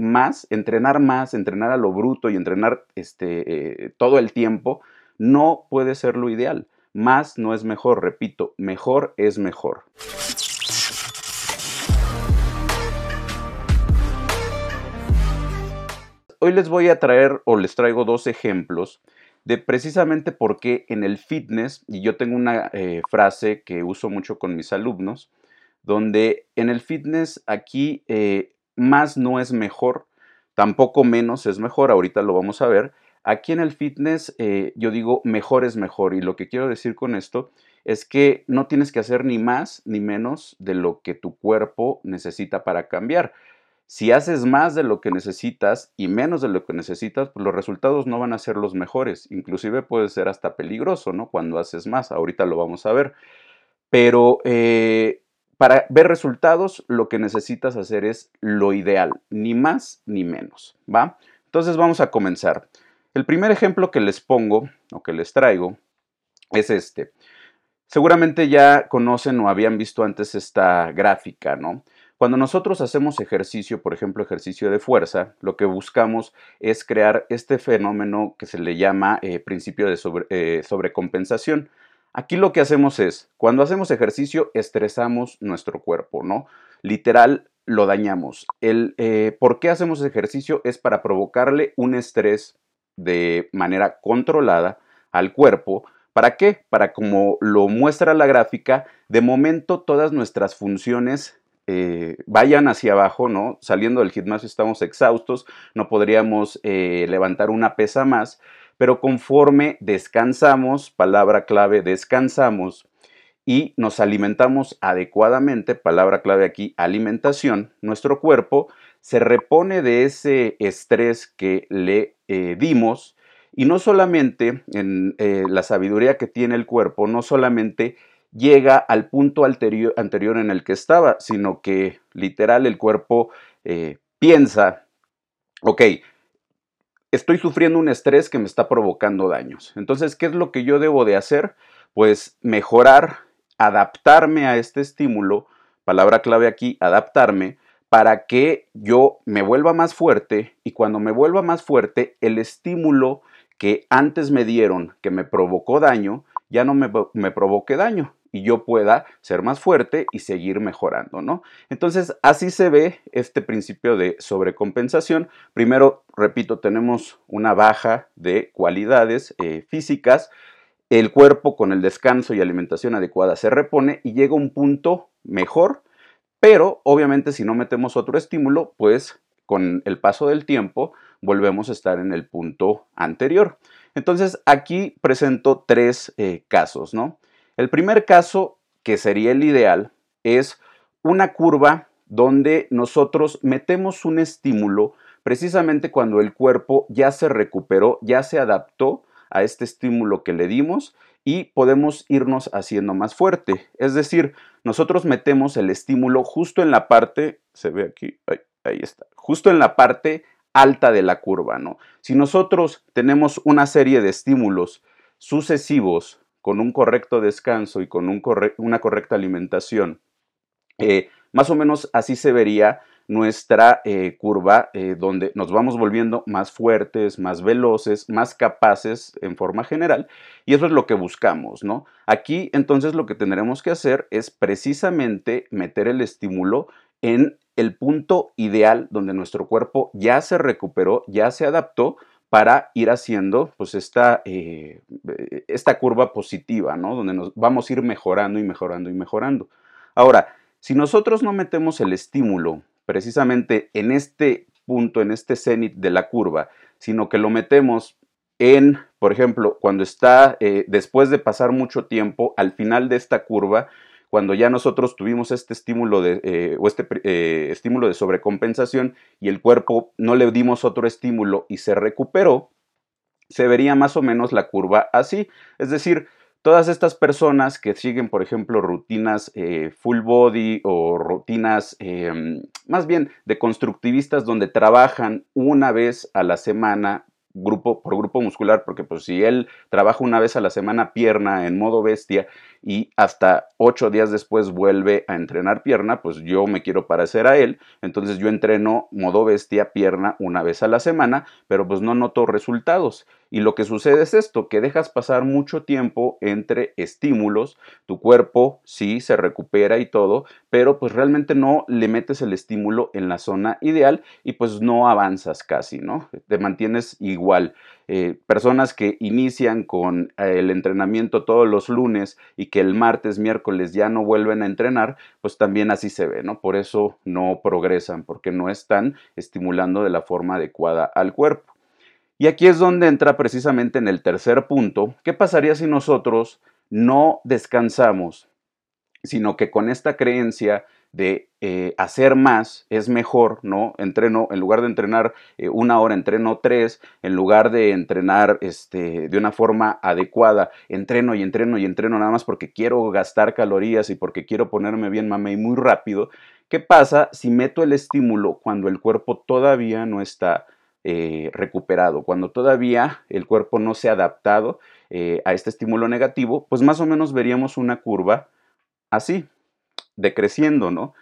más, entrenar más, entrenar a lo bruto y entrenar este, eh, todo el tiempo, no puede ser lo ideal. Más no es mejor, repito, mejor es mejor. Hoy les voy a traer o les traigo dos ejemplos de precisamente por qué en el fitness, y yo tengo una eh, frase que uso mucho con mis alumnos, donde en el fitness aquí eh, más no es mejor, tampoco menos es mejor, ahorita lo vamos a ver. Aquí en el fitness eh, yo digo mejor es mejor y lo que quiero decir con esto es que no tienes que hacer ni más ni menos de lo que tu cuerpo necesita para cambiar. Si haces más de lo que necesitas y menos de lo que necesitas, pues los resultados no van a ser los mejores. Inclusive puede ser hasta peligroso, ¿no? Cuando haces más. Ahorita lo vamos a ver. Pero eh, para ver resultados, lo que necesitas hacer es lo ideal, ni más ni menos, ¿va? Entonces vamos a comenzar. El primer ejemplo que les pongo o que les traigo es este. Seguramente ya conocen o habían visto antes esta gráfica, ¿no? Cuando nosotros hacemos ejercicio, por ejemplo, ejercicio de fuerza, lo que buscamos es crear este fenómeno que se le llama eh, principio de eh, sobrecompensación. Aquí lo que hacemos es, cuando hacemos ejercicio, estresamos nuestro cuerpo, ¿no? Literal, lo dañamos. El, eh, ¿Por qué hacemos ejercicio? Es para provocarle un estrés de manera controlada al cuerpo. ¿Para qué? Para, como lo muestra la gráfica, de momento todas nuestras funciones eh, vayan hacia abajo, ¿no? Saliendo del gimnasio estamos exhaustos, no podríamos eh, levantar una pesa más, pero conforme descansamos, palabra clave, descansamos y nos alimentamos adecuadamente, palabra clave aquí, alimentación, nuestro cuerpo se repone de ese estrés que le eh, dimos y no solamente en la sabiduría que tiene el cuerpo, no solamente llega al punto anterior, en el que estaba, sino que literal el cuerpo eh, piensa, ok, estoy sufriendo un estrés que me está provocando daños. Entonces, ¿qué es lo que yo debo de hacer? Pues mejorar, adaptarme a este estímulo, palabra clave aquí, adaptarme, para que yo me vuelva más fuerte y cuando me vuelva más fuerte, el estímulo que antes me dieron, que me provocó daño, ya no me, me provoque daño y yo pueda ser más fuerte y seguir mejorando, ¿no? Entonces, así se ve este principio de sobrecompensación. Primero, repito, tenemos una baja de cualidades eh, físicas. El cuerpo con el descanso y alimentación adecuada se repone y llega a un punto mejor, pero obviamente si no metemos otro estímulo, pues con el paso del tiempo volvemos a estar en el punto anterior. Entonces aquí presento tres eh, casos, ¿no? El primer caso, que sería el ideal, es una curva donde nosotros metemos un estímulo precisamente cuando el cuerpo ya se recuperó, ya se adaptó a este estímulo que le dimos y podemos irnos haciendo más fuerte. Es decir, nosotros metemos el estímulo justo en la parte, se ve aquí, ahí, está, justo en la parte alta de la curva, ¿no? Si nosotros tenemos una serie de estímulos sucesivos con un correcto descanso y con una correcta alimentación, eh, más o menos así se vería nuestra eh, curva eh, donde nos vamos volviendo más fuertes, más veloces, más capaces en forma general y eso es lo que buscamos, ¿no? Aquí entonces lo que tendremos que hacer es precisamente meter el estímulo en el punto ideal donde nuestro cuerpo ya se recuperó, ya se adaptó para ir haciendo pues esta, eh, esta curva positiva, ¿no? Donde nos vamos a ir mejorando y mejorando y mejorando. Ahora, si nosotros no metemos el estímulo precisamente en este punto, en este cenit de la curva, sino que lo metemos en, por ejemplo, cuando está eh, después de pasar mucho tiempo al final de esta curva, cuando ya nosotros tuvimos este estímulo de, eh, o este eh, estímulo de sobrecompensación y el cuerpo no le dimos otro estímulo y se recuperó, se vería más o menos la curva así. Es decir, todas estas personas que siguen, por ejemplo, rutinas eh, full body o rutinas em, más bien de constructivistas donde trabajan una vez a la semana grupo por grupo muscular, porque pues si él trabaja una vez a la semana pierna en modo bestia y hasta ocho días después vuelve a entrenar pierna, pues yo me quiero parecer a él, entonces yo entreno modo bestia pierna una vez a la semana, pero pues no noto resultados. Y lo que sucede es esto, que dejas pasar mucho tiempo entre estímulos, tu cuerpo sí se recupera y todo, pero pues realmente no le metes el estímulo en la zona ideal y pues no avanzas casi, ¿no? Te mantienes igual. Eh, personas que inician con eh, el entrenamiento todos los lunes y que el martes, miércoles ya no vuelven a entrenar, pues también así se ve, ¿no? Por eso no progresan, porque no están estimulando de la forma adecuada al cuerpo. Y aquí es donde entra precisamente en el tercer punto, ¿qué pasaría si nosotros no descansamos, sino que con esta creencia de eh, hacer más es mejor, ¿no? Entreno, en lugar de entrenar eh, una hora, entreno tres, en lugar de entrenar este, de una forma adecuada, entreno y entreno y entreno nada más porque quiero gastar calorías y porque quiero ponerme bien mame y muy rápido. ¿Qué pasa si meto el estímulo cuando el cuerpo todavía no está eh, recuperado, cuando todavía el cuerpo no se ha adaptado a este estímulo negativo? Pues más o menos veríamos una curva así, decreciendo, ¿no?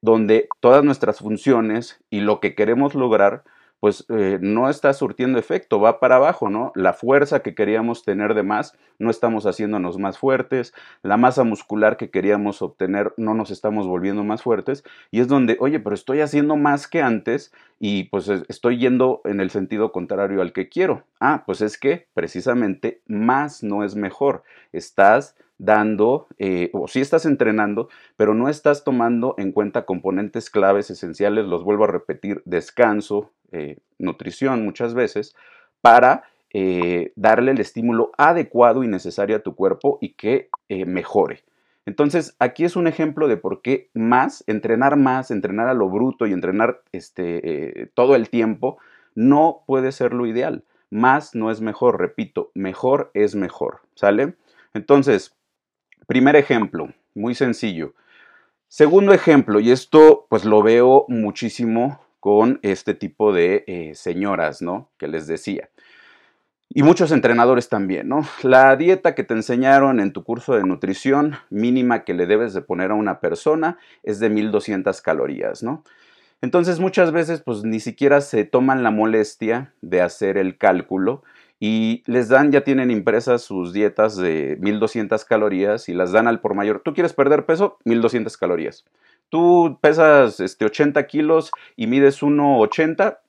Donde todas nuestras funciones y lo que queremos lograr, pues eh, no está surtiendo efecto, va para abajo, ¿no? La fuerza que queríamos tener de más, no estamos haciéndonos más fuertes, la masa muscular que queríamos obtener, no nos estamos volviendo más fuertes, y es donde, oye, pero estoy haciendo más que antes y pues estoy yendo en el sentido contrario al que quiero. Ah, pues es que precisamente más no es mejor, estás dando, eh, o sí estás entrenando, pero no estás tomando en cuenta componentes claves esenciales, los vuelvo a repetir, descanso, eh, nutrición muchas veces, para eh, darle el estímulo adecuado y necesario a tu cuerpo y que mejore. Entonces, aquí es un ejemplo de por qué más, entrenar más, entrenar a lo bruto y entrenar este, todo el tiempo, no puede ser lo ideal. Más no es mejor, repito, mejor es mejor, ¿sale? Entonces, Primer ejemplo, muy sencillo. Segundo ejemplo, y esto pues lo veo muchísimo con este tipo de eh, señoras, ¿no? Que les decía. Y muchos entrenadores también, ¿no? La dieta que te enseñaron en tu curso de nutrición mínima que le debes de poner a una persona es de 1200 calorías, ¿no? Entonces muchas veces pues ni siquiera se toman la molestia de hacer el cálculo y les dan, ya tienen impresas sus dietas de 1200 calorías y las dan al por mayor. ¿Tú quieres perder peso? 1200 calorías. Tú pesas este, 80 kilos y mides 1,80,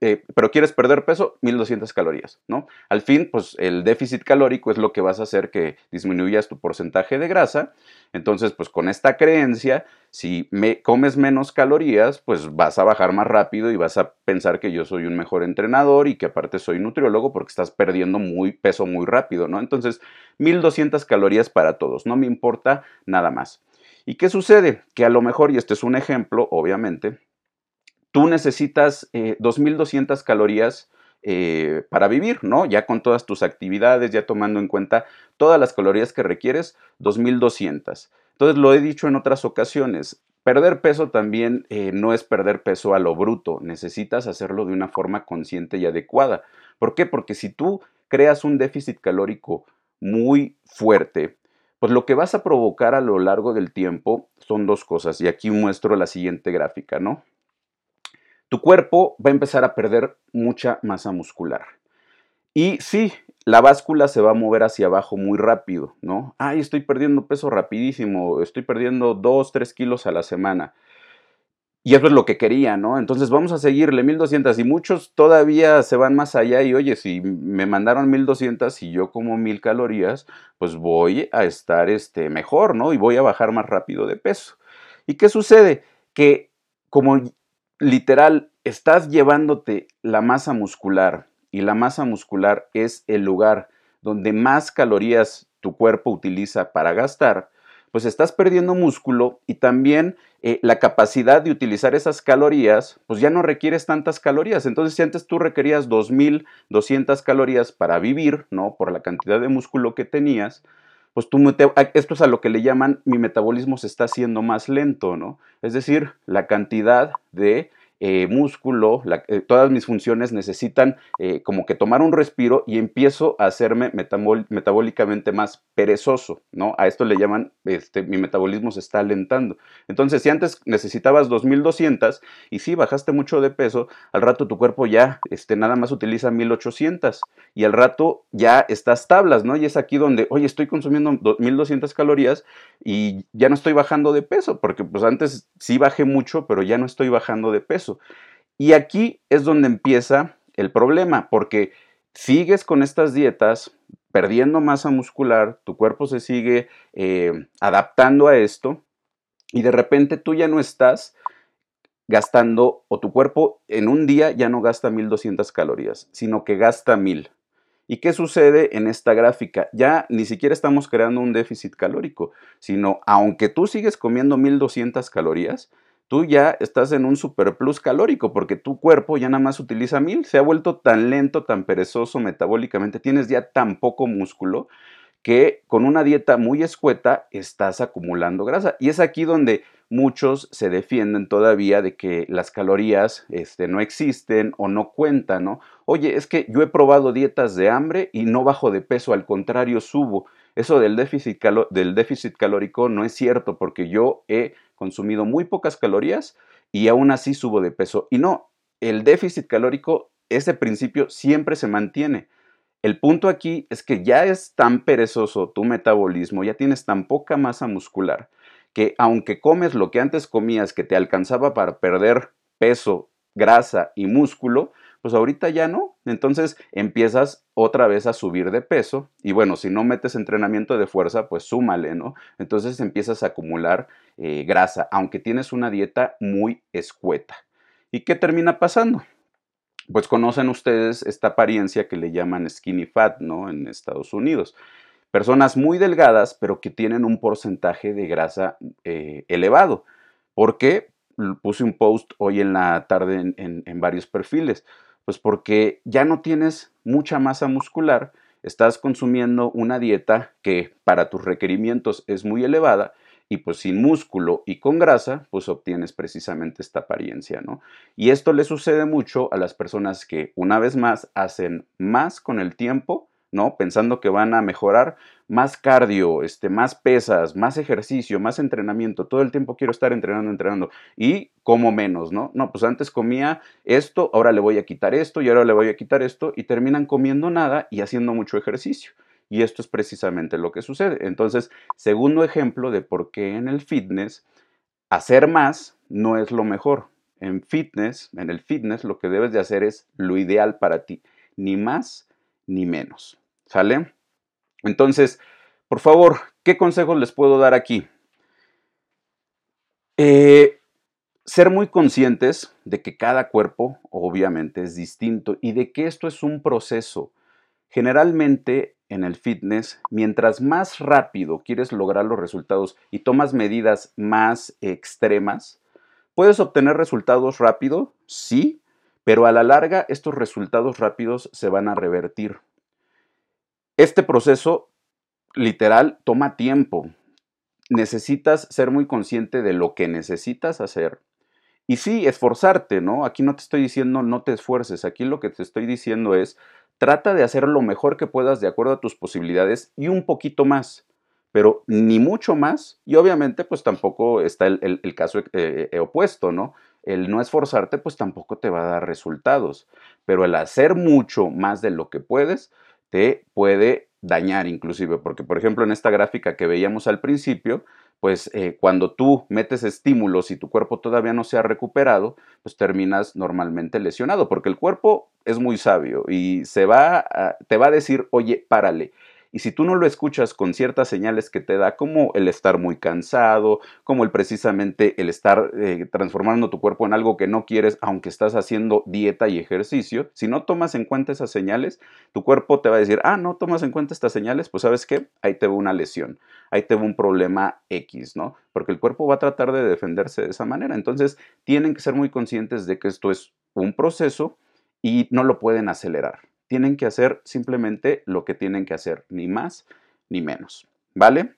eh, pero quieres perder peso, 1200 calorías, ¿no? Al fin, pues el déficit calórico es lo que vas a hacer que disminuyas tu porcentaje de grasa. Entonces, pues con esta creencia, si me comes menos calorías, pues vas a bajar más rápido y vas a pensar que yo soy un mejor entrenador y que aparte soy nutriólogo porque estás perdiendo muy peso muy rápido, ¿no? Entonces, 1200 calorías para todos, no me importa nada más. ¿Y qué sucede? Que a lo mejor, y este es un ejemplo, obviamente, tú necesitas 2.200 eh, calorías eh, para vivir, ¿no? Ya con todas tus actividades, ya tomando en cuenta todas las calorías que requieres, 2.200. Entonces, lo he dicho en otras ocasiones, perder peso también eh, no es perder peso a lo bruto, necesitas hacerlo de una forma consciente y adecuada. ¿Por qué? Porque si tú creas un déficit calórico muy fuerte, pues lo que vas a provocar a lo largo del tiempo son dos cosas, y aquí muestro la siguiente gráfica, ¿no? tu cuerpo va a empezar a perder mucha masa muscular. Y sí, la báscula se va a mover hacia abajo muy rápido, ¿no? Ay, estoy perdiendo peso rapidísimo, estoy perdiendo 2, 3 kilos a la semana. Y eso es lo que quería, ¿no? Entonces vamos a seguirle 1200 y muchos todavía se van más allá y oye, si me mandaron 1200 y yo como 1000 calorías, pues voy a estar este, mejor, ¿no? Y voy a bajar más rápido de peso. ¿Y qué sucede? Que como literal, estás llevándote la masa muscular y la masa muscular es el lugar donde más calorías tu cuerpo utiliza para gastar, pues estás perdiendo músculo y también eh, la capacidad de utilizar esas calorías, pues ya no requieres tantas calorías. Entonces, si antes tú requerías 2.200 calorías para vivir, ¿no? Por la cantidad de músculo que tenías, pues tú, esto es a lo que le llaman mi metabolismo se está haciendo más lento, ¿no? Es decir, la cantidad de eh, músculo, eh, todas mis funciones necesitan eh, como que tomar un respiro y empiezo a hacerme metabólicamente más perezoso, ¿no? A esto le llaman, este, mi metabolismo se está alentando. Entonces, si antes necesitabas 2200 y si bajaste mucho de peso, al rato tu cuerpo ya este, nada más utiliza 1800 y al rato ya estás tablas, ¿no? Y es aquí donde, oye, estoy consumiendo 1200 calorías y ya no estoy bajando de peso, porque pues antes sí bajé mucho, pero ya no estoy bajando de peso. Y aquí es donde empieza el problema, porque sigues con estas dietas, perdiendo masa muscular, tu cuerpo se sigue eh, adaptando a esto y de repente tú ya no estás gastando, o tu cuerpo en un día ya no gasta 1200 calorías, sino que gasta 1000. ¿Y qué sucede en esta gráfica? Ya ni siquiera estamos creando un déficit calórico, sino aunque tú sigues comiendo 1200 calorías, tú ya estás en un superplus calórico porque tu cuerpo ya nada más utiliza 1000, se ha vuelto tan lento, tan perezoso metabólicamente, tienes ya tan poco músculo que con una dieta muy escueta estás acumulando grasa. Y es aquí donde muchos se defienden todavía de que las calorías este, no existen o no cuentan, ¿no? Oye, es que yo he probado dietas de hambre y no bajo de peso, al contrario, subo. Eso del déficit, del déficit calórico no es cierto porque yo he consumido muy pocas calorías y aún así subo de peso. Y no, el déficit calórico, ese principio siempre se mantiene. El punto aquí es que ya es tan perezoso tu metabolismo, ya tienes tan poca masa muscular, que aunque comes lo que antes comías que te alcanzaba para perder peso, grasa y músculo, pues ahorita ya no. Entonces empiezas otra vez a subir de peso y bueno, si no metes entrenamiento de fuerza, pues súmale, ¿no? Entonces empiezas a acumular eh, grasa, aunque tienes una dieta muy escueta. ¿Y qué termina pasando? Pues conocen ustedes esta apariencia que le llaman skinny fat, ¿no? En Estados Unidos personas muy delgadas, pero que tienen un porcentaje de grasa eh, elevado. ¿Por qué? Puse un post hoy en la tarde en, varios perfiles. Pues porque ya no tienes mucha masa muscular, estás consumiendo una dieta que para tus requerimientos es muy elevada y pues sin músculo y con grasa, pues obtienes precisamente esta apariencia, ¿no? Y esto le sucede mucho a las personas que una vez más hacen más con el tiempo ¿no? Pensando que van a mejorar más cardio, este, más pesas, más ejercicio, más entrenamiento. Todo el tiempo quiero estar entrenando, entrenando. Y como menos, ¿no? No, pues antes comía esto, ahora le voy a quitar esto y ahora le voy a quitar esto y terminan comiendo nada y haciendo mucho ejercicio. Y esto es precisamente lo que sucede. Entonces, segundo ejemplo de por qué en el fitness hacer más no es lo mejor. En fitness, en el fitness, lo que debes de hacer es lo ideal para ti, ni más ni menos. ¿Sale? Entonces, por favor, ¿qué consejos les puedo dar aquí? Eh, ser muy conscientes de que cada cuerpo obviamente es distinto y de que esto es un proceso. Generalmente en el fitness, mientras más rápido quieres lograr los resultados y tomas medidas más extremas, ¿puedes obtener resultados rápido? Sí, pero a la larga estos resultados rápidos se van a revertir. Este proceso literal toma tiempo. Necesitas ser muy consciente de lo que necesitas hacer. Y sí, esforzarte, ¿no? Aquí no te estoy diciendo no te esfuerces, aquí lo que te estoy diciendo es trata de hacer lo mejor que puedas de acuerdo a tus posibilidades y un poquito más, pero ni mucho más. Y obviamente pues tampoco está el, caso eh, eh, opuesto, ¿no? El no esforzarte pues tampoco te va a dar resultados, pero el hacer mucho más de lo que puedes, te puede dañar inclusive, porque por ejemplo en esta gráfica que veíamos al principio, pues eh, cuando tú metes estímulos y tu cuerpo todavía no se ha recuperado, pues terminas normalmente lesionado, porque el cuerpo es muy sabio y se va te va a decir, oye, párale, y si tú no lo escuchas con ciertas señales que te da, como el estar muy cansado, como el precisamente el estar eh, transformando tu cuerpo en algo que no quieres, aunque estás haciendo dieta y ejercicio, si no tomas en cuenta esas señales, tu cuerpo te va a decir, ah, no tomas en cuenta estas señales, pues sabes qué, ahí te va una lesión, ahí te va un problema X, ¿no? Porque el cuerpo va a tratar de defenderse de esa manera. Entonces, tienen que ser muy conscientes de que esto es un proceso y no lo pueden acelerar tienen que hacer simplemente lo que tienen que hacer, ni más ni menos. ¿Vale?